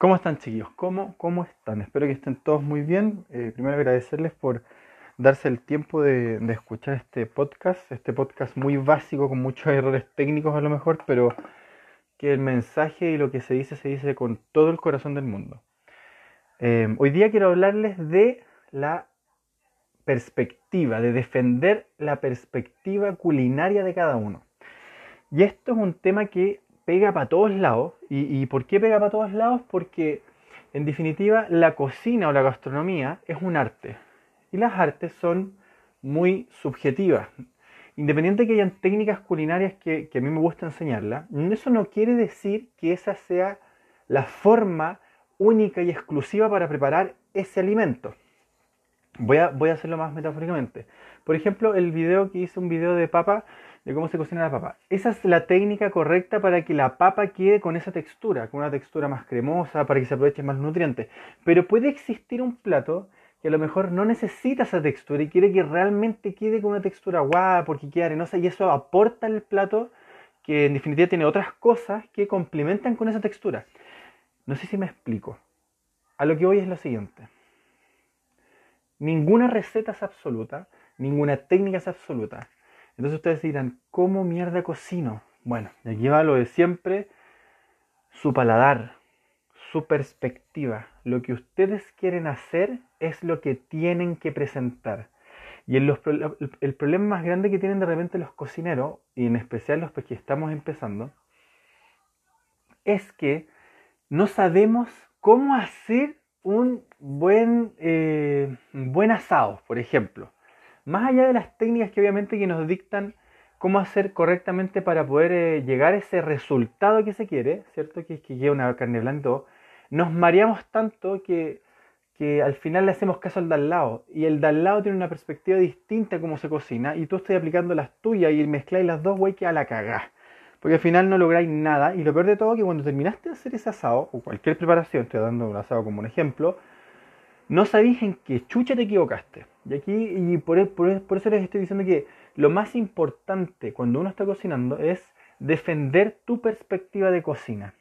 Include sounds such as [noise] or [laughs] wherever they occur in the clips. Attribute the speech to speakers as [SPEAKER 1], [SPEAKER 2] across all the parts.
[SPEAKER 1] ¿Cómo están chiquillos? ¿Cómo, ¿Cómo están? Espero que estén todos muy bien. Eh, primero agradecerles por darse el tiempo de, escuchar este podcast, este podcast muy básico con muchos [laughs] errores técnicos a lo mejor, pero que el mensaje y lo que se dice se dice con todo el corazón del mundo. Eh, hoy día quiero hablarles de la perspectiva, de defender la perspectiva culinaria de cada uno. Y esto es un tema que pega para todos lados. ¿Y, por qué pega para todos lados? Porque en definitiva la cocina o la gastronomía es un arte. Y las artes son muy subjetivas. Independiente de que hayan técnicas culinarias que, que a mí me gusta enseñarla, eso no quiere decir que esa sea la forma única y exclusiva para preparar ese alimento. Voy a, voy a hacerlo más metafóricamente. Por ejemplo, el video que hice, un video de papa, de cómo se cocina la papa. Esa es la técnica correcta para que la papa quede con esa textura, con una textura más cremosa, para que se aprovechen más nutrientes. Pero puede existir un plato que a lo mejor no necesita esa textura y quiere que realmente quede con una textura guapa porque queda arenosa y eso aporta al plato que en definitiva tiene otras cosas que complementan con esa textura. No sé si me explico. A lo que voy es lo siguiente. Ninguna receta es absoluta, ninguna técnica es absoluta. Entonces ustedes dirán, ¿cómo mierda cocino? Bueno, aquí va lo de siempre, su paladar, su perspectiva. Lo que ustedes quieren hacer es lo que tienen que presentar. Y el, problema más grande que tienen de repente los cocineros, y en especial los que estamos empezando, es que no sabemos cómo hacer un buen, eh, buen asado, por ejemplo. Más allá de las técnicas que obviamente que nos dictan cómo hacer correctamente para poder eh, llegar a ese resultado que se quiere, ¿cierto? Que es que llegue una carne blanca, nos mareamos tanto que, que al final le hacemos caso al de al lado. Y el de al lado tiene una perspectiva distinta de cómo se cocina y tú estás aplicando las tuyas y mezcláis las dos, güey, que a la cagá. Porque al final no lográis nada. Y lo peor de todo es que cuando terminaste de hacer ese asado, o cualquier preparación, estoy dando un asado como un ejemplo, no sabéis en qué chucha te equivocaste. Y aquí, y por, por eso les estoy diciendo que lo más importante cuando uno está cocinando es defender tu perspectiva de cocina.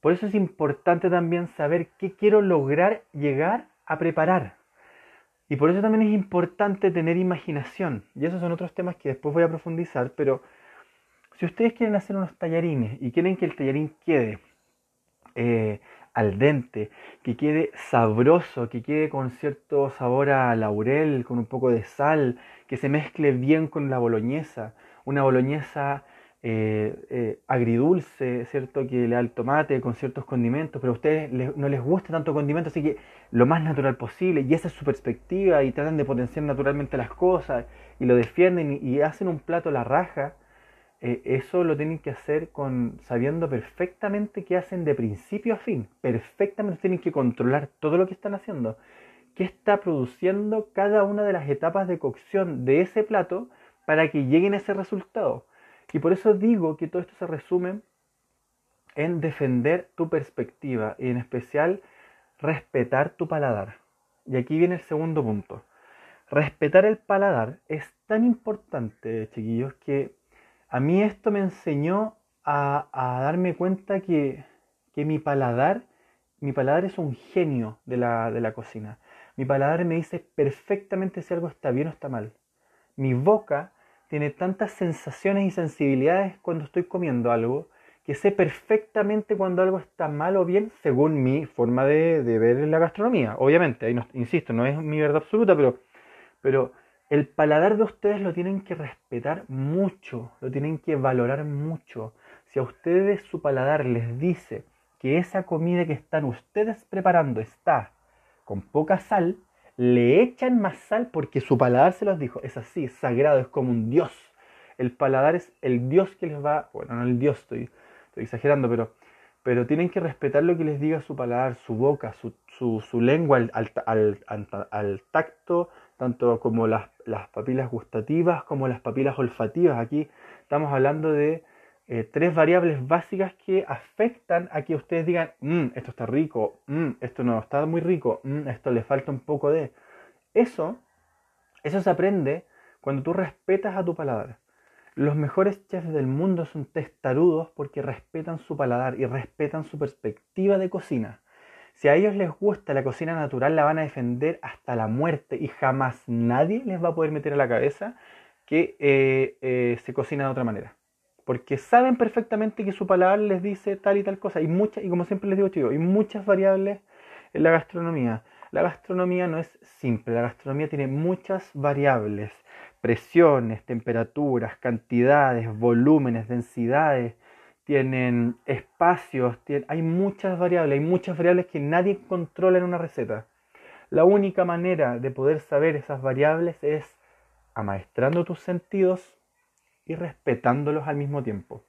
[SPEAKER 1] Por eso es importante también saber qué quiero lograr llegar a preparar. Y por eso también es importante tener imaginación. Y esos son otros temas que después voy a profundizar, pero si ustedes quieren hacer unos tallarines y quieren que el tallarín quede eh, al dente, que quede sabroso, que quede con cierto sabor a laurel, con un poco de sal, que se mezcle bien con la boloñesa, una boloñesa eh, eh, agridulce, ¿cierto? Que le da el tomate con ciertos condimentos, pero a ustedes no les gusta tanto condimento, así que lo más natural posible, y esa es su perspectiva, y tratan de potenciar naturalmente las cosas, y lo defienden, y hacen un plato a la raja, eh, eso lo tienen que hacer con sabiendo perfectamente qué hacen de principio a fin. Perfectamente tienen que controlar todo lo que están haciendo. ¿Qué está produciendo cada una de las etapas de cocción de ese plato para que lleguen a ese resultado? Y por eso digo que todo esto se resume en defender tu perspectiva y en especial respetar tu paladar. Y aquí viene el segundo punto. Respetar el paladar es tan importante, chiquillos, que a mí esto me enseñó a, darme cuenta que, mi paladar, mi paladar es un genio de la, de la cocina. Mi paladar me dice perfectamente si algo está bien o está mal. Mi boca tiene tantas sensaciones y sensibilidades cuando estoy comiendo algo que sé perfectamente cuando algo está mal o bien según mi forma de, ver la gastronomía. Obviamente, ahí insisto, no es mi verdad absoluta, pero, pero el paladar de ustedes lo tienen que respetar mucho, lo tienen que valorar mucho. Si a ustedes su paladar les dice que esa comida que están ustedes preparando está con poca sal, le echan más sal porque su paladar se los dijo. Es así, es sagrado, es como un dios. El paladar es el dios que les va, bueno, no el dios, estoy, exagerando, pero, pero tienen que respetar lo que les diga su paladar, su boca, su, su, lengua al, al, al tacto, tanto como las, papilas gustativas como las papilas olfativas. Aquí estamos hablando de eh, tres variables básicas que afectan a que ustedes digan, mm, esto está rico, mm, esto no está muy rico, mm, esto le falta un poco de... Eso, eso se aprende cuando tú respetas a tu paladar. Los mejores chefs del mundo son testarudos porque respetan su paladar y respetan su perspectiva de cocina. Si a ellos les gusta la cocina natural, la van a defender hasta la muerte y jamás nadie les va a poder meter a la cabeza que eh, eh, se cocina de otra manera. Porque saben perfectamente que su palabra les dice tal y tal cosa. Y, muchas, y como siempre les digo, chicos, hay muchas variables en la gastronomía. La gastronomía no es simple, la gastronomía tiene muchas variables. Presiones, temperaturas, cantidades, volúmenes, densidades, tienen espacios, hay muchas variables, hay muchas variables que nadie controla en una receta. La única manera de poder saber esas variables es amaestrando tus sentidos y respetándolos al mismo tiempo.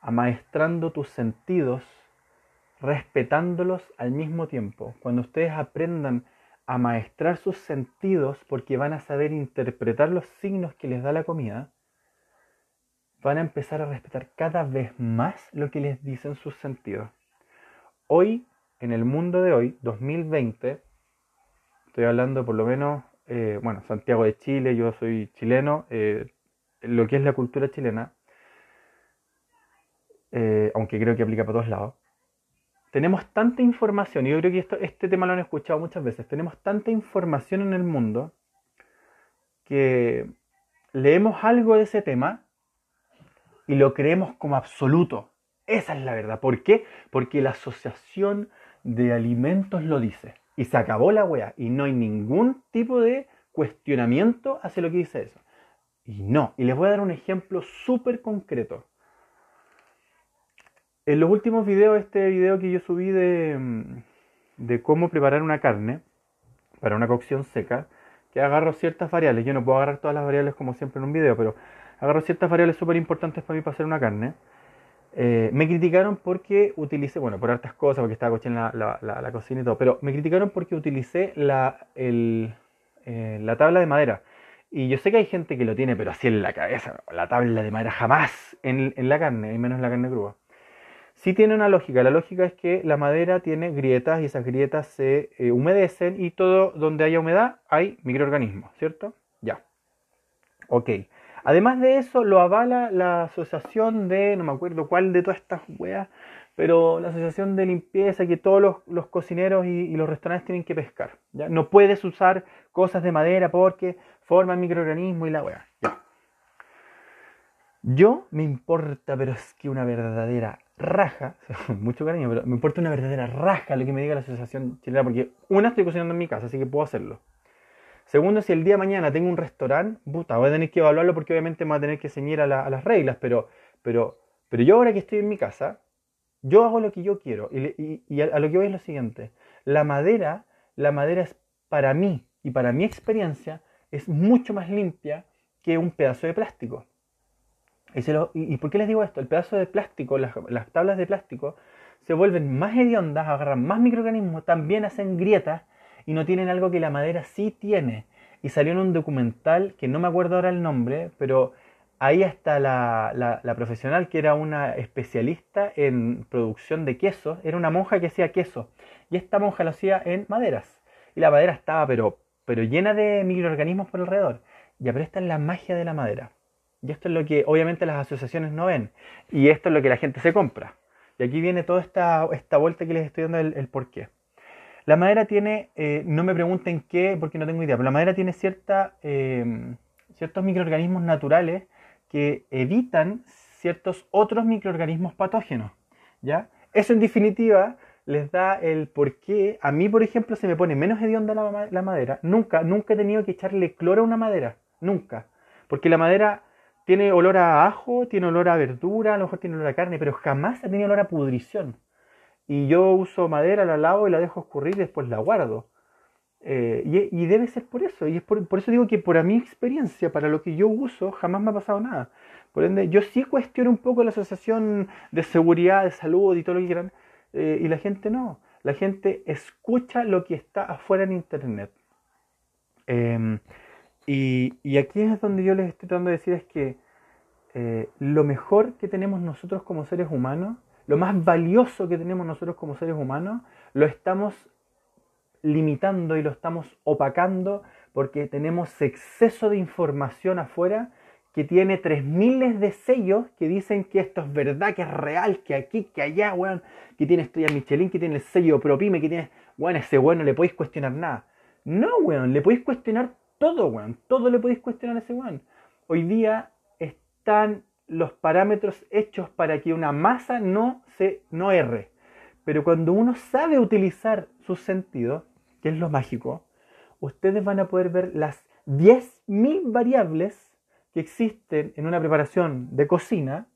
[SPEAKER 1] Amaestrando tus sentidos, respetándolos al mismo tiempo. Cuando ustedes aprendan a maestrar sus sentidos porque van a saber interpretar los signos que les da la comida, van a empezar a respetar cada vez más lo que les dicen sus sentidos. Hoy, en el mundo de hoy, 2020, estoy hablando por lo menos, eh, bueno, Santiago de Chile, yo soy chileno, eh, lo que es la cultura chilena, eh, aunque creo que aplica para todos lados, tenemos tanta información, y yo creo que esto, este tema lo han escuchado muchas veces, tenemos tanta información en el mundo que leemos algo de ese tema y lo creemos como absoluto. Esa es la verdad. ¿Por qué? Porque la asociación de alimentos lo dice. Y se acabó la wea. Y no hay ningún tipo de cuestionamiento hacia lo que dice eso. Y no. Y les voy a dar un ejemplo súper concreto. En los últimos videos, este video que yo subí de, de cómo preparar una carne para una cocción seca, que agarro ciertas variables. Yo no puedo agarrar todas las variables como siempre en un video, pero agarro ciertas variables súper importantes para mí para hacer una carne. Eh, me criticaron porque utilicé, bueno, por hartas cosas, porque estaba cochando la, la, cocina y todo, pero me criticaron porque utilicé la, el, eh, la tabla de madera. Y yo sé que hay gente que lo tiene, pero así en la cabeza, la tabla de madera jamás en, en la carne, y menos en la carne cruda. Sí tiene una lógica, la lógica es que la madera tiene grietas y esas grietas se eh, humedecen y todo donde haya humedad hay microorganismos, ¿cierto? Ya. Ok. Además de eso, lo avala la asociación de, no me acuerdo cuál de todas estas weas, pero la asociación de limpieza que todos los, cocineros y, los restaurantes tienen que pescar. ¿ya? No puedes usar cosas de madera porque forman microorganismos y la wea. Yo me importa, pero es que una verdadera raja, [laughs] mucho cariño, pero me importa una verdadera raja lo que me diga la asociación chilena, porque una estoy cocinando en mi casa, así que puedo hacerlo. Segundo, si el día de mañana tengo un restaurante, puta, voy a tener que evaluarlo porque obviamente me voy a tener que ceñir a, las reglas, pero, pero, pero yo ahora que estoy en mi casa, yo hago lo que yo quiero. Y, a, lo que voy es lo siguiente. La madera, la madera es para mí y para mi experiencia, es mucho más limpia que un pedazo de plástico. Y, por qué les digo esto? El pedazo de plástico, las, las tablas de plástico, se vuelven más hediondas, agarran más microorganismos, también hacen grietas y no tienen algo que la madera sí tiene. Y salió en un documental que no me acuerdo ahora el nombre, pero ahí está la, la, profesional que era una especialista en producción de quesos, era una monja que hacía queso. Y esta monja lo hacía en maderas. Y la madera estaba pero, pero llena de microorganismos por alrededor. Y pero la magia de la madera. Y esto es lo que obviamente las asociaciones no ven. Y esto es lo que la gente se compra. Y aquí viene toda esta, esta vuelta que les estoy dando el, el porqué. La madera tiene, eh, no me pregunten qué, porque no tengo idea, pero la madera tiene em, ciertos microorganismos naturales que evitan ciertos otros microorganismos patógenos. ¿ya? Eso en definitiva les da el por qué a mí, por ejemplo, se me pone menos hedionda la, la madera. Nunca, nunca he tenido que echarle cloro a una madera. Nunca. Porque la madera tiene olor a ajo, tiene olor a verdura, a lo mejor tiene olor a carne, pero jamás ha tenido olor a pudrición y yo uso madera, la lavo y la dejo escurrir y después la guardo. Eh, y, debe ser por eso. Y es por, eso digo que por mi experiencia, para lo que yo uso, jamás me ha pasado nada. Por ende, yo sí cuestiono un poco la asociación de seguridad, de salud y todo lo que quieran. Eh, y la gente no. La gente escucha lo que está afuera en Internet. Em, y, y, aquí es donde yo les estoy tratando de decir es que eh, lo mejor que tenemos nosotros como seres humanos lo más valioso que tenemos nosotros como seres humanos, lo estamos limitando y lo estamos opacando porque tenemos exceso de información afuera que tiene tres miles de sellos que dicen que esto es verdad, que es real, que aquí, que allá, weón, que tiene estrella Michelin, que tiene el sello Propime, que tiene, weón, ese weón no le podéis cuestionar nada. No, weón, le podéis cuestionar todo, weón, todo le podéis cuestionar a ese weón. Hoy día están los parámetros hechos para que una masa no se no erre. Pero cuando uno sabe utilizar sus sentidos, que es lo mágico, ustedes van a poder ver las 10.000 variables que existen en una preparación de cocina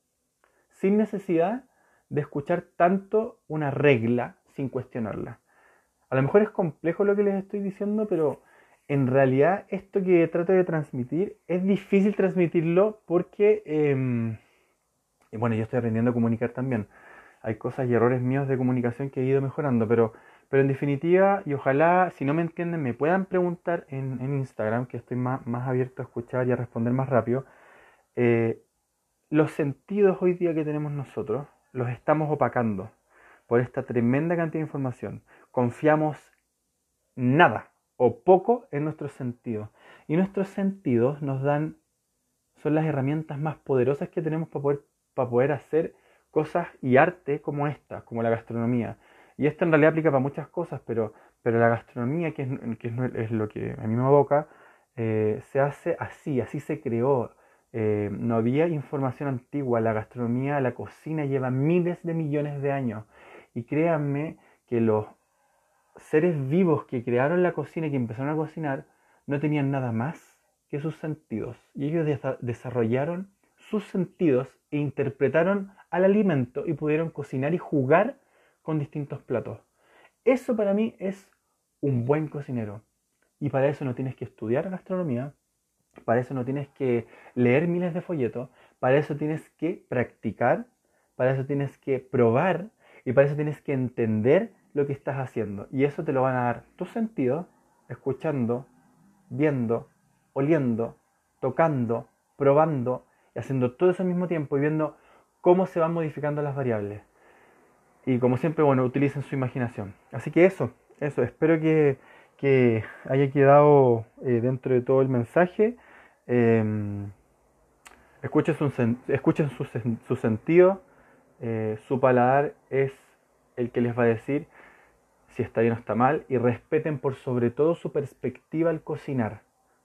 [SPEAKER 1] sin necesidad de escuchar tanto una regla sin cuestionarla. A lo mejor es complejo lo que les estoy diciendo, pero en realidad esto que trato de transmitir es difícil transmitirlo porque, em, bueno, yo estoy aprendiendo a comunicar también. Hay cosas y errores míos de comunicación que he ido mejorando, pero, pero en definitiva, y ojalá, si no me entienden, me puedan preguntar en, Instagram, que estoy más, más, abierto a escuchar y a responder más rápido. Eh, los sentidos hoy día que tenemos nosotros los estamos opacando por esta tremenda cantidad de información. Confiamos nada o poco en nuestros sentidos. Y nuestros sentidos nos dan, son las herramientas más poderosas que tenemos para poder, para poder hacer cosas y arte como esta, como la gastronomía. Y esto en realidad aplica para muchas cosas, pero, pero la gastronomía, que es, que es, lo que a mí me aboca, eh, se hace así, así se creó. Eh, no había información antigua, la gastronomía, la cocina lleva miles de millones de años. Y créanme que los seres vivos que crearon la cocina y que empezaron a cocinar no tenían nada más que sus sentidos. Y ellos desarrollaron sus sentidos e interpretaron al alimento y pudieron cocinar y jugar con distintos platos. Eso para mí es un buen cocinero. Y para eso no tienes que estudiar gastronomía, para eso no tienes que leer miles de folletos, para eso tienes que practicar, para eso tienes que probar y para eso tienes que entender lo que estás haciendo. Y eso te lo van a dar tus sentidos, escuchando, viendo, oliendo, tocando, probando y haciendo todo eso al mismo tiempo y viendo cómo se van modificando las variables. Y como siempre, bueno, utilicen su imaginación. Así que eso, eso, espero que, que haya quedado eh, dentro de todo el mensaje. Em, escuchen, su, escuchen su, su sentido, eh, su paladar es el que les va a decir si está bien o está mal y respeten por sobre todo su perspectiva al cocinar.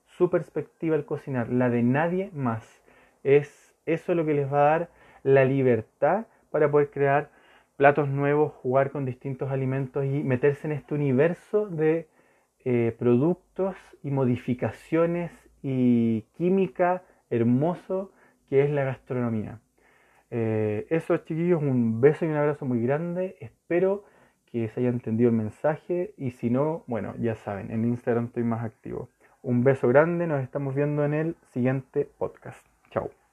[SPEAKER 1] Su perspectiva al cocinar, la de nadie más. Es eso lo que les va a dar la libertad para poder crear platos nuevos, jugar con distintos alimentos y meterse en este universo de eh, productos y modificaciones y química hermoso que es la gastronomía. Eh, eso chiquillos, un beso y un abrazo muy grande. Espero que se haya entendido el mensaje y si no, bueno, ya saben, en Instagram estoy más activo. Un beso grande, nos estamos viendo en el siguiente podcast. Chao.